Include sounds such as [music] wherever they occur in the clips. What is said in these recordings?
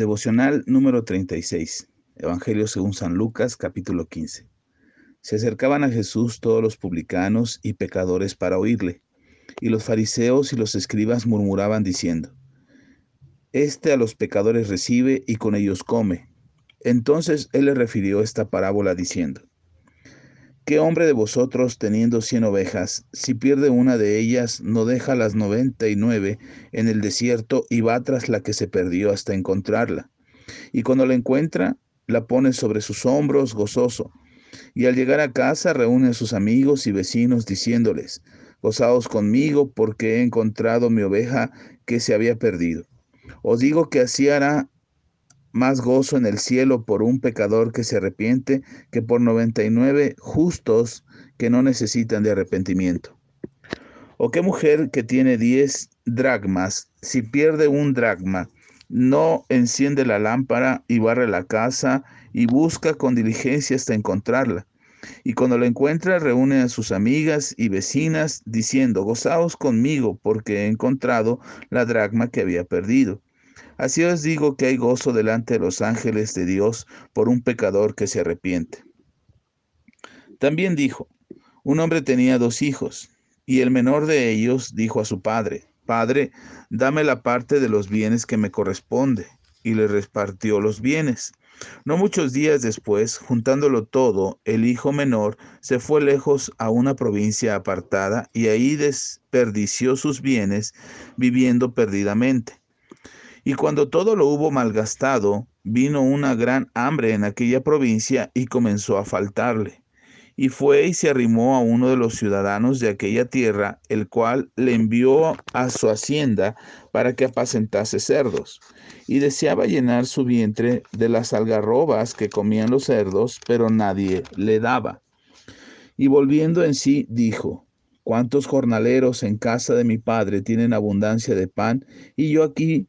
Devocional número 36. Evangelio según San Lucas, capítulo 15. Se acercaban a Jesús todos los publicanos y pecadores para oírle, y los fariseos y los escribas murmuraban diciendo, Este a los pecadores recibe y con ellos come. Entonces él le refirió esta parábola diciendo, ¿Qué hombre de vosotros, teniendo cien ovejas, si pierde una de ellas, no deja las noventa y nueve en el desierto y va tras la que se perdió hasta encontrarla? Y cuando la encuentra, la pone sobre sus hombros gozoso. Y al llegar a casa reúne a sus amigos y vecinos diciéndoles, Gozaos conmigo porque he encontrado mi oveja que se había perdido. Os digo que así hará más gozo en el cielo por un pecador que se arrepiente que por 99 justos que no necesitan de arrepentimiento. ¿O qué mujer que tiene 10 dracmas, si pierde un dracma, no enciende la lámpara y barre la casa y busca con diligencia hasta encontrarla? Y cuando la encuentra, reúne a sus amigas y vecinas, diciendo, Gozaos conmigo, porque he encontrado la dracma que había perdido. Así os digo que hay gozo delante de los ángeles de Dios por un pecador que se arrepiente. También dijo, un hombre tenía dos hijos, y el menor de ellos dijo a su padre, Padre, dame la parte de los bienes que me corresponde, y le repartió los bienes. No muchos días después, juntándolo todo, el hijo menor se fue lejos a una provincia apartada y ahí desperdició sus bienes viviendo perdidamente. Y cuando todo lo hubo malgastado, vino una gran hambre en aquella provincia y comenzó a faltarle. Y fue y se arrimó a uno de los ciudadanos de aquella tierra, el cual le envió a su hacienda para que apacentase cerdos. Y deseaba llenar su vientre de las algarrobas que comían los cerdos, pero nadie le daba. Y volviendo en sí, dijo, ¿Cuántos jornaleros en casa de mi padre tienen abundancia de pan y yo aquí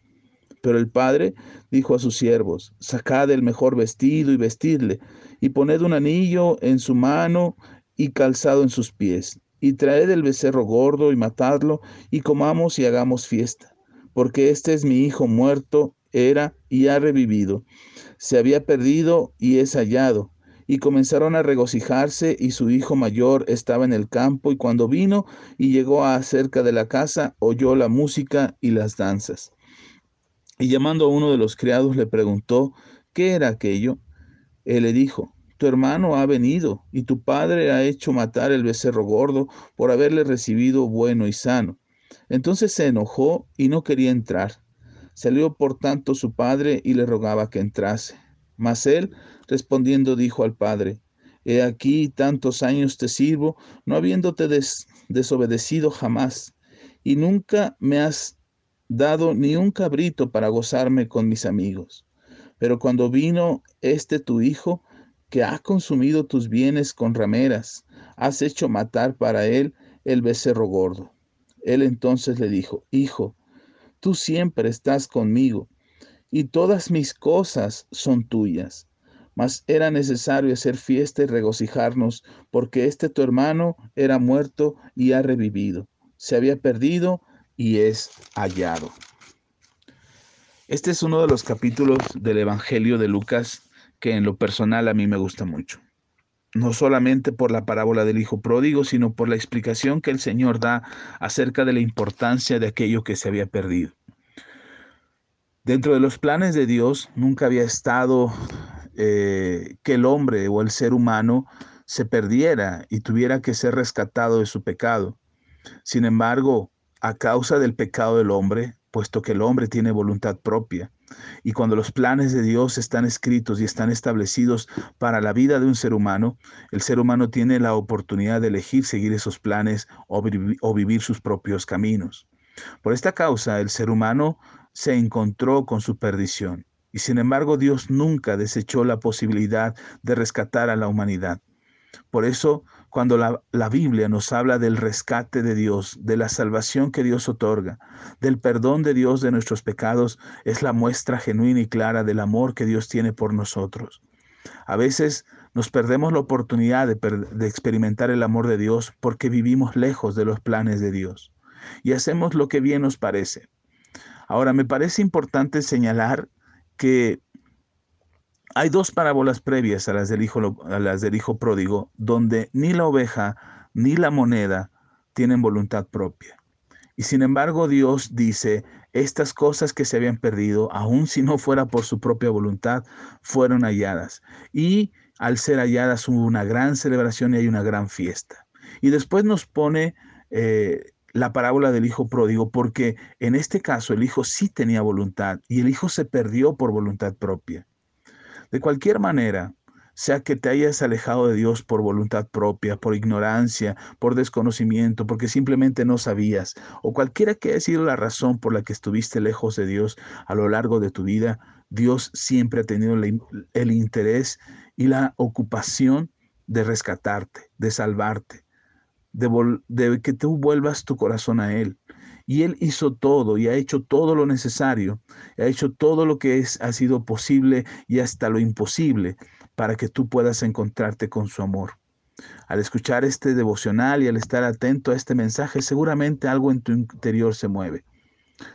Pero el padre dijo a sus siervos, sacad el mejor vestido y vestidle, y poned un anillo en su mano y calzado en sus pies, y traed el becerro gordo y matadlo, y comamos y hagamos fiesta, porque este es mi hijo muerto, era y ha revivido, se había perdido y es hallado. Y comenzaron a regocijarse, y su hijo mayor estaba en el campo, y cuando vino y llegó a cerca de la casa, oyó la música y las danzas. Y llamando a uno de los criados le preguntó, ¿qué era aquello? Él le dijo, tu hermano ha venido y tu padre ha hecho matar el becerro gordo por haberle recibido bueno y sano. Entonces se enojó y no quería entrar. Salió por tanto su padre y le rogaba que entrase. Mas él, respondiendo, dijo al padre, He aquí tantos años te sirvo, no habiéndote desobedecido jamás, y nunca me has dado ni un cabrito para gozarme con mis amigos. Pero cuando vino este tu hijo, que ha consumido tus bienes con rameras, has hecho matar para él el becerro gordo. Él entonces le dijo, Hijo, tú siempre estás conmigo, y todas mis cosas son tuyas. Mas era necesario hacer fiesta y regocijarnos, porque este tu hermano era muerto y ha revivido. Se había perdido y es hallado. Este es uno de los capítulos del Evangelio de Lucas que en lo personal a mí me gusta mucho. No solamente por la parábola del Hijo Pródigo, sino por la explicación que el Señor da acerca de la importancia de aquello que se había perdido. Dentro de los planes de Dios nunca había estado eh, que el hombre o el ser humano se perdiera y tuviera que ser rescatado de su pecado. Sin embargo, a causa del pecado del hombre, puesto que el hombre tiene voluntad propia. Y cuando los planes de Dios están escritos y están establecidos para la vida de un ser humano, el ser humano tiene la oportunidad de elegir seguir esos planes o, vivir sus propios caminos. Por esta causa, el ser humano se encontró con su perdición. Y sin embargo, Dios nunca desechó la posibilidad de rescatar a la humanidad. Por eso, cuando la, la, Biblia nos habla del rescate de Dios, de la salvación que Dios otorga, del perdón de Dios de nuestros pecados, es la muestra genuina y clara del amor que Dios tiene por nosotros. A veces nos perdemos la oportunidad de, de experimentar el amor de Dios porque vivimos lejos de los planes de Dios y hacemos lo que bien nos parece. Ahora, me parece importante señalar que hay dos parábolas previas a las del hijo, a las del hijo pródigo, donde ni la oveja ni la moneda tienen voluntad propia. Y sin embargo Dios dice, estas cosas que se habían perdido, aun si no fuera por su propia voluntad, fueron halladas. Y al ser halladas hubo una gran celebración y hay una gran fiesta. Y después nos pone eh, la parábola del hijo pródigo, porque en este caso el hijo sí tenía voluntad y el hijo se perdió por voluntad propia. De cualquier manera, sea que te hayas alejado de Dios por voluntad propia, por ignorancia, por desconocimiento, porque simplemente no sabías, o cualquiera que haya sido la razón por la que estuviste lejos de Dios a lo largo de tu vida, Dios siempre ha tenido el, interés y la ocupación de rescatarte, de salvarte, de, de que tú vuelvas tu corazón a Él. Y Él hizo todo y ha hecho todo lo necesario, ha hecho todo lo que es, ha sido posible y hasta lo imposible para que tú puedas encontrarte con su amor. Al escuchar este devocional y al estar atento a este mensaje, seguramente algo en tu interior se mueve.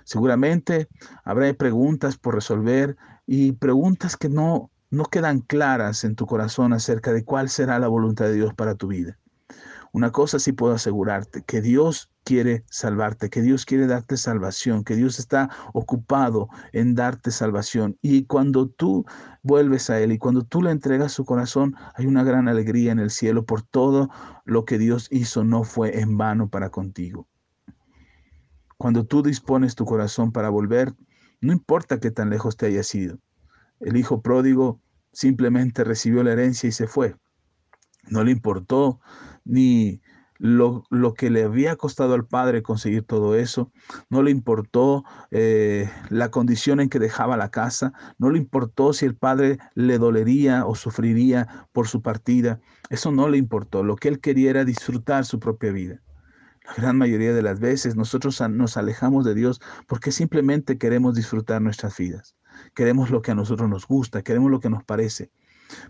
Seguramente habrá preguntas por resolver y preguntas que no, no quedan claras en tu corazón acerca de cuál será la voluntad de Dios para tu vida. Una cosa sí puedo asegurarte, que Dios quiere salvarte, que Dios quiere darte salvación, que Dios está ocupado en darte salvación. Y cuando tú vuelves a Él y cuando tú le entregas su corazón, hay una gran alegría en el cielo por todo lo que Dios hizo, no fue en vano para contigo. Cuando tú dispones tu corazón para volver, no importa qué tan lejos te haya sido. El hijo pródigo simplemente recibió la herencia y se fue. No le importó ni lo, que le había costado al padre conseguir todo eso, no le importó eh, la condición en que dejaba la casa, no le importó si el padre le dolería o sufriría por su partida, eso no le importó, lo que él quería era disfrutar su propia vida. La gran mayoría de las veces nosotros nos alejamos de Dios porque simplemente queremos disfrutar nuestras vidas, queremos lo que a nosotros nos gusta, queremos lo que nos parece,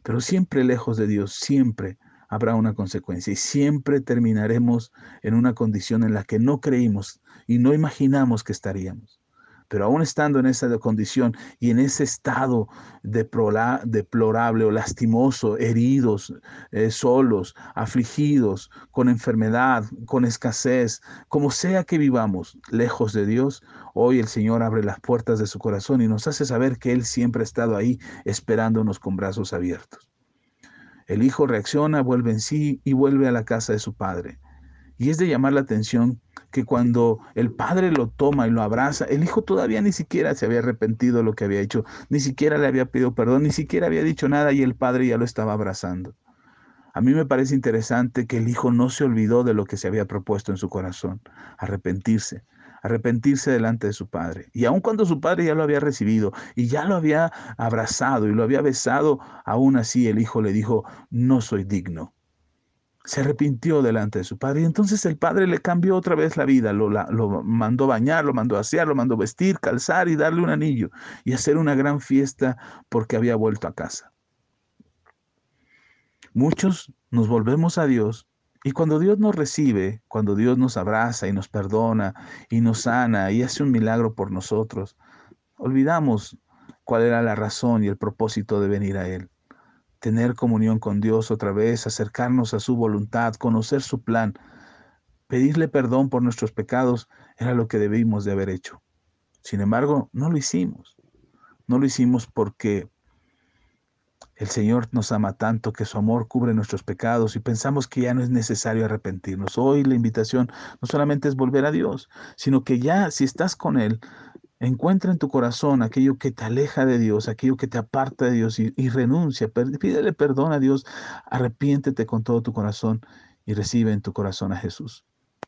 pero siempre lejos de Dios, siempre habrá una consecuencia y siempre terminaremos en una condición en la que no creímos y no imaginamos que estaríamos. Pero aún estando en esa condición y en ese estado deplorable o lastimoso, heridos, eh, solos, afligidos, con enfermedad, con escasez, como sea que vivamos lejos de Dios, hoy el Señor abre las puertas de su corazón y nos hace saber que Él siempre ha estado ahí esperándonos con brazos abiertos. El hijo reacciona, vuelve en sí y vuelve a la casa de su padre. Y es de llamar la atención que cuando el padre lo toma y lo abraza, el hijo todavía ni siquiera se había arrepentido de lo que había hecho, ni siquiera le había pedido perdón, ni siquiera había dicho nada y el padre ya lo estaba abrazando. A mí me parece interesante que el hijo no se olvidó de lo que se había propuesto en su corazón, arrepentirse, arrepentirse delante de su padre. Y aun cuando su padre ya lo había recibido y ya lo había abrazado y lo había besado, aún así el hijo le dijo, no soy digno. Se arrepintió delante de su padre y entonces el padre le cambió otra vez la vida, lo, lo mandó bañar, lo mandó asear, lo mandó vestir, calzar y darle un anillo y hacer una gran fiesta porque había vuelto a casa. Muchos nos volvemos a Dios y cuando Dios nos recibe, cuando Dios nos abraza y nos perdona y nos sana y hace un milagro por nosotros, olvidamos cuál era la razón y el propósito de venir a Él. Tener comunión con Dios otra vez, acercarnos a su voluntad, conocer su plan, pedirle perdón por nuestros pecados, era lo que debimos de haber hecho. Sin embargo, no lo hicimos. No lo hicimos porque el Señor nos ama tanto que su amor cubre nuestros pecados y pensamos que ya no es necesario arrepentirnos. Hoy la invitación no solamente es volver a Dios, sino que ya si estás con Él, encuentra en tu corazón aquello que te aleja de Dios, aquello que te aparta de Dios y, renuncia. Pídele perdón a Dios, arrepiéntete con todo tu corazón y recibe en tu corazón a Jesús.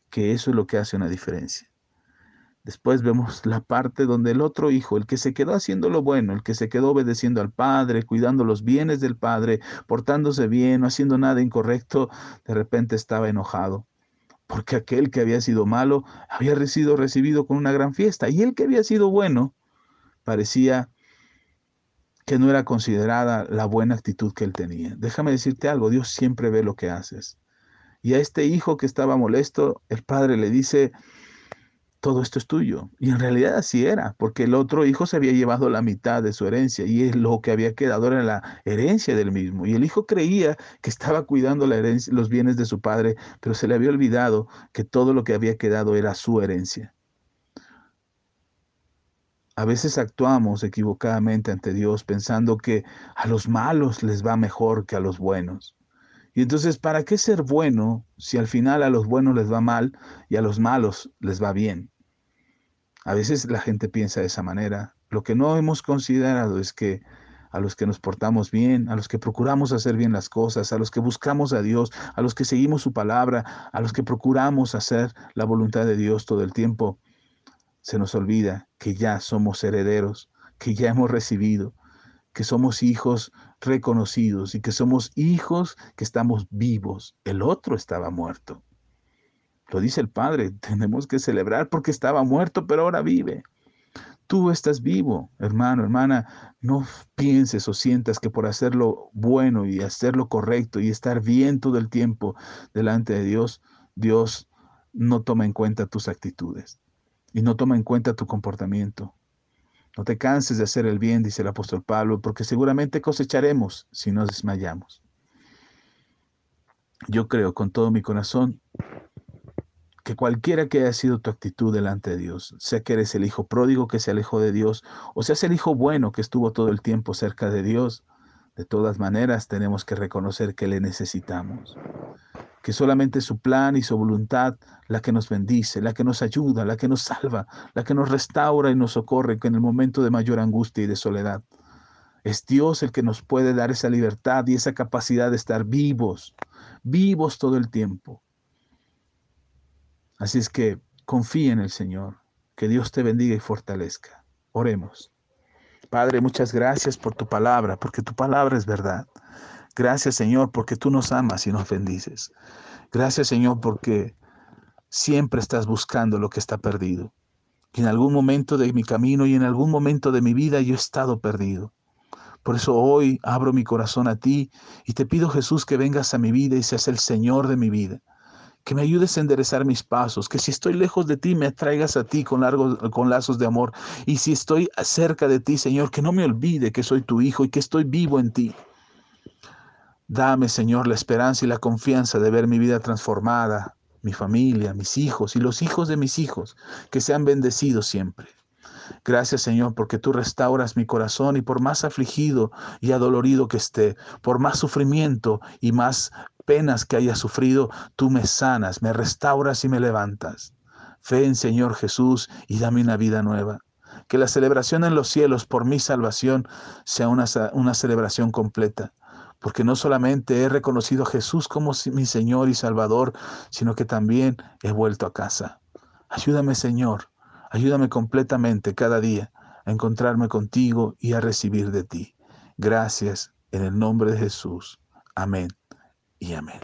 Que eso es lo que hace una diferencia. Después vemos la parte donde el otro hijo, el que se quedó haciendo lo bueno, el que se quedó obedeciendo al padre, cuidando los bienes del padre, portándose bien, no haciendo nada incorrecto, de repente estaba enojado. Porque aquel que había sido malo había sido recibido con una gran fiesta y el que había sido bueno parecía que no era considerada la buena actitud que él tenía. Déjame decirte algo, Dios siempre ve lo que haces. Y a este hijo que estaba molesto, el padre le dice, todo esto es tuyo. Y en realidad así era, porque el otro hijo se había llevado la mitad de su herencia y lo que había quedado era la herencia del mismo. Y el hijo creía que estaba cuidando la herencia, los bienes de su padre, pero se le había olvidado que todo lo que había quedado era su herencia. A veces actuamos equivocadamente ante Dios pensando que a los malos les va mejor que a los buenos. Y entonces, ¿para qué ser bueno si al final a los buenos les va mal y a los malos les va bien? A veces la gente piensa de esa manera. Lo que no hemos considerado es que a los que nos portamos bien, a los que procuramos hacer bien las cosas, a los que buscamos a Dios, a los que seguimos su palabra, a los que procuramos hacer la voluntad de Dios todo el tiempo, se nos olvida que ya somos herederos, que ya hemos recibido, que somos hijos reconocidos y que somos hijos que estamos vivos. El otro estaba muerto. Lo dice el Padre, [laughs] tenemos que celebrar porque estaba muerto, pero ahora vive. Tú estás vivo, hermano, hermana. No pienses o sientas que por hacerlo bueno y hacerlo correcto y estar bien todo el tiempo delante de Dios, Dios no toma en cuenta tus actitudes y no toma en cuenta tu comportamiento. No te canses de hacer el bien, dice el apóstol Pablo, porque seguramente cosecharemos si no desmayamos. Yo creo con todo mi corazón que cualquiera que haya sido tu actitud delante de Dios, sea que eres el hijo pródigo que se alejó de Dios, o seas el hijo bueno que estuvo todo el tiempo cerca de Dios, de todas maneras tenemos que reconocer que le necesitamos que solamente su plan y su voluntad la que nos bendice, la que nos ayuda, la que nos salva, la que nos restaura y nos socorre en el momento de mayor angustia y de soledad. Es Dios el que nos puede dar esa libertad y esa capacidad de estar vivos, vivos todo el tiempo. Así es que confía en el Señor, que Dios te bendiga y fortalezca. Oremos. Padre, muchas gracias por tu palabra, porque tu palabra es verdad. Gracias Señor porque tú nos amas y nos bendices. Gracias Señor porque siempre estás buscando lo que está perdido. Y en algún momento de mi camino y en algún momento de mi vida yo he estado perdido. Por eso hoy abro mi corazón a ti y te pido Jesús que vengas a mi vida y seas el Señor de mi vida. Que me ayudes a enderezar mis pasos, que si estoy lejos de ti me atraigas a ti con, largos, con lazos de amor. Y si estoy cerca de ti, Señor, que no me olvide que soy tu hijo y que estoy vivo en ti. Dame, Señor, la esperanza y la confianza de ver mi vida transformada, mi familia, mis hijos y los hijos de mis hijos, que sean bendecidos siempre. Gracias, Señor, porque tú restauras mi corazón y por más afligido y adolorido que esté, por más sufrimiento y más penas que haya sufrido, tú me sanas, me restauras y me levantas. Fe en Señor Jesús y dame una vida nueva. Que la celebración en los cielos por mi salvación sea una, una celebración completa porque no solamente he reconocido a Jesús como mi Señor y Salvador, sino que también he vuelto a casa. Ayúdame, Señor, ayúdame completamente cada día a encontrarme contigo y a recibir de ti. Gracias en el nombre de Jesús. Amén y amén.